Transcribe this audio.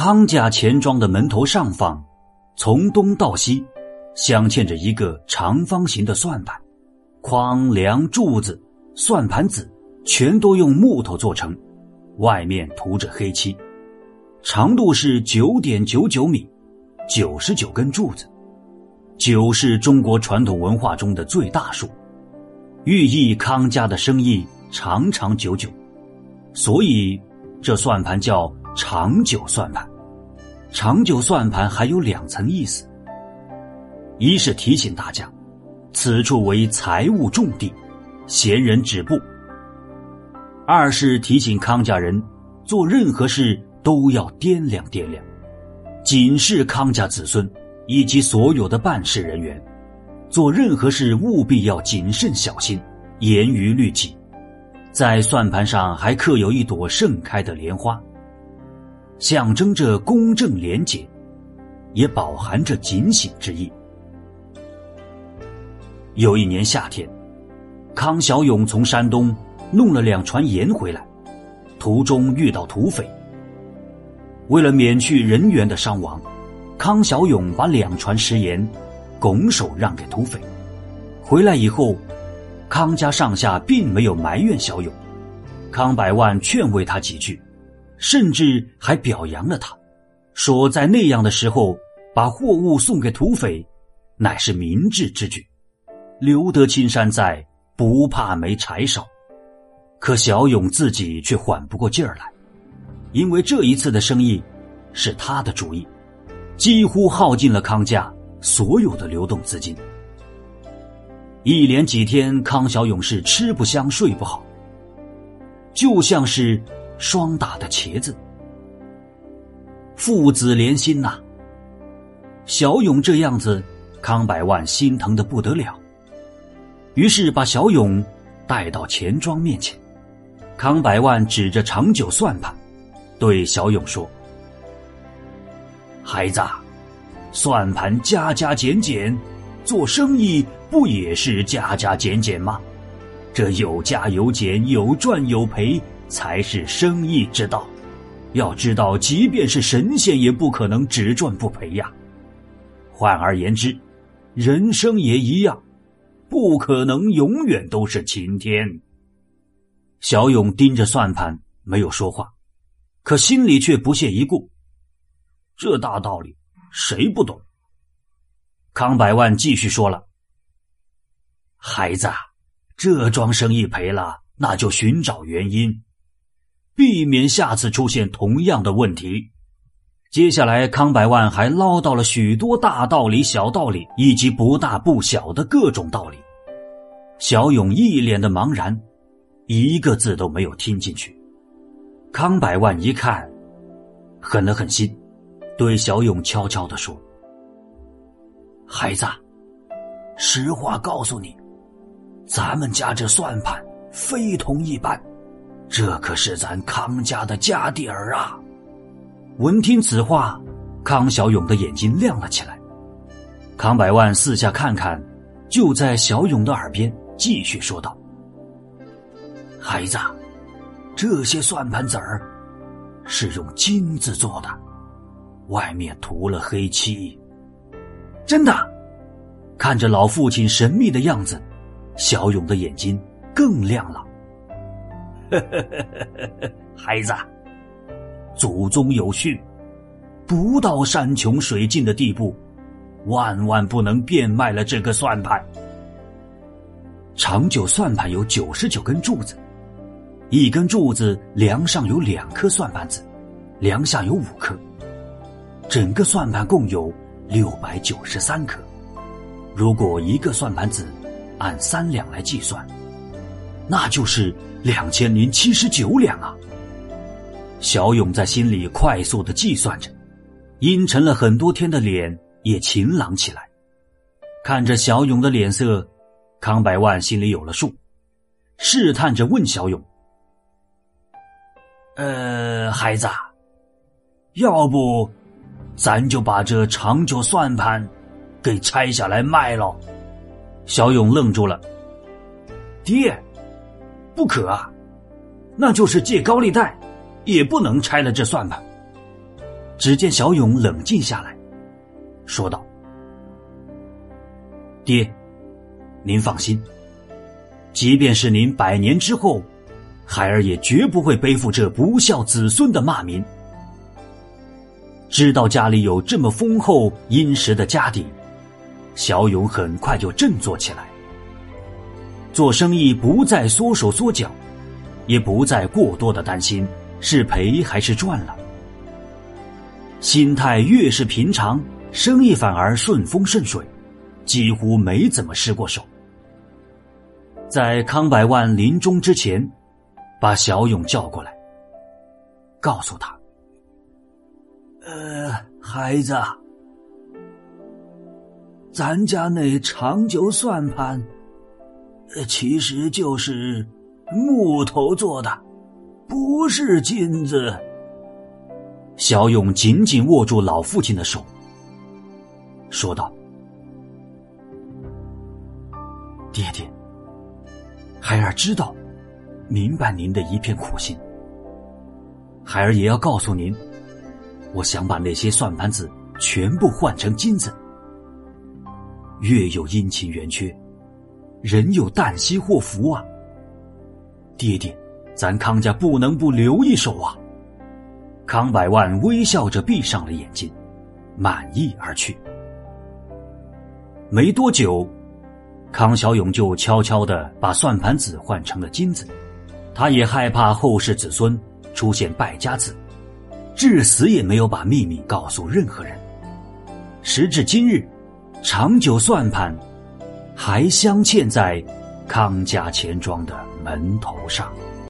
康家钱庄的门头上方，从东到西，镶嵌着一个长方形的算盘，框梁、柱子、算盘子全都用木头做成，外面涂着黑漆，长度是九点九九米，九十九根柱子，九是中国传统文化中的最大数，寓意康家的生意长长久久，所以这算盘叫。长久算盘，长久算盘还有两层意思：一是提醒大家，此处为财务重地，闲人止步；二是提醒康家人做任何事都要掂量掂量，警示康家子孙以及所有的办事人员，做任何事务必要谨慎小心，严于律己。在算盘上还刻有一朵盛开的莲花。象征着公正廉洁，也饱含着警醒之意。有一年夏天，康小勇从山东弄了两船盐回来，途中遇到土匪。为了免去人员的伤亡，康小勇把两船食盐拱手让给土匪。回来以后，康家上下并没有埋怨小勇，康百万劝慰他几句。甚至还表扬了他，说在那样的时候把货物送给土匪，乃是明智之举。留得青山在，不怕没柴烧。可小勇自己却缓不过劲儿来，因为这一次的生意是他的主意，几乎耗尽了康家所有的流动资金。一连几天，康小勇是吃不香睡不好，就像是。霜打的茄子，父子连心呐。小勇这样子，康百万心疼的不得了。于是把小勇带到钱庄面前，康百万指着长久算盘，对小勇说：“孩子，算盘加加减减，做生意不也是加加减减吗？这有加有减，有赚有赔。”才是生意之道。要知道，即便是神仙也不可能只赚不赔呀。换而言之，人生也一样，不可能永远都是晴天。小勇盯着算盘，没有说话，可心里却不屑一顾。这大道理，谁不懂？康百万继续说了：“孩子，这桩生意赔了，那就寻找原因。”避免下次出现同样的问题。接下来，康百万还唠叨了许多大道理、小道理，以及不大不小的各种道理。小勇一脸的茫然，一个字都没有听进去。康百万一看，狠了狠心，对小勇悄悄的说：“孩子，实话告诉你，咱们家这算盘非同一般。”这可是咱康家的家底儿啊！闻听此话，康小勇的眼睛亮了起来。康百万四下看看，就在小勇的耳边继续说道：“孩子，这些算盘子儿是用金子做的，外面涂了黑漆。真的？”看着老父亲神秘的样子，小勇的眼睛更亮了。呵呵呵呵呵呵，孩子，祖宗有训，不到山穷水尽的地步，万万不能变卖了这个算盘。长久算盘有九十九根柱子，一根柱子梁上有两颗算盘子，梁下有五颗，整个算盘共有六百九十三颗。如果一个算盘子按三两来计算，那就是。两千零七十九两啊！小勇在心里快速的计算着，阴沉了很多天的脸也晴朗起来。看着小勇的脸色，康百万心里有了数，试探着问小勇：“呃，孩子，要不咱就把这长久算盘给拆下来卖了？”小勇愣住了，爹。不可啊，那就是借高利贷，也不能拆了这算盘。只见小勇冷静下来，说道：“爹，您放心，即便是您百年之后，孩儿也绝不会背负这不孝子孙的骂名。知道家里有这么丰厚殷实的家底，小勇很快就振作起来。做生意不再缩手缩脚，也不再过多的担心是赔还是赚了。”心态越是平常，生意反而顺风顺水，几乎没怎么失过手。在康百万临终之前，把小勇叫过来，告诉他：“呃，孩子，咱家那长久算盘，其实就是木头做的，不是金子。”小勇紧紧握住老父亲的手，说道：“爹爹，孩儿知道，明白您的一片苦心。孩儿也要告诉您，我想把那些算盘子全部换成金子。月有阴晴圆缺，人有旦夕祸福啊。爹爹，咱康家不能不留一手啊。”康百万微笑着闭上了眼睛，满意而去。没多久，康小勇就悄悄的把算盘子换成了金子。他也害怕后世子孙出现败家子，至死也没有把秘密告诉任何人。时至今日，长久算盘还镶嵌在康家钱庄的门头上。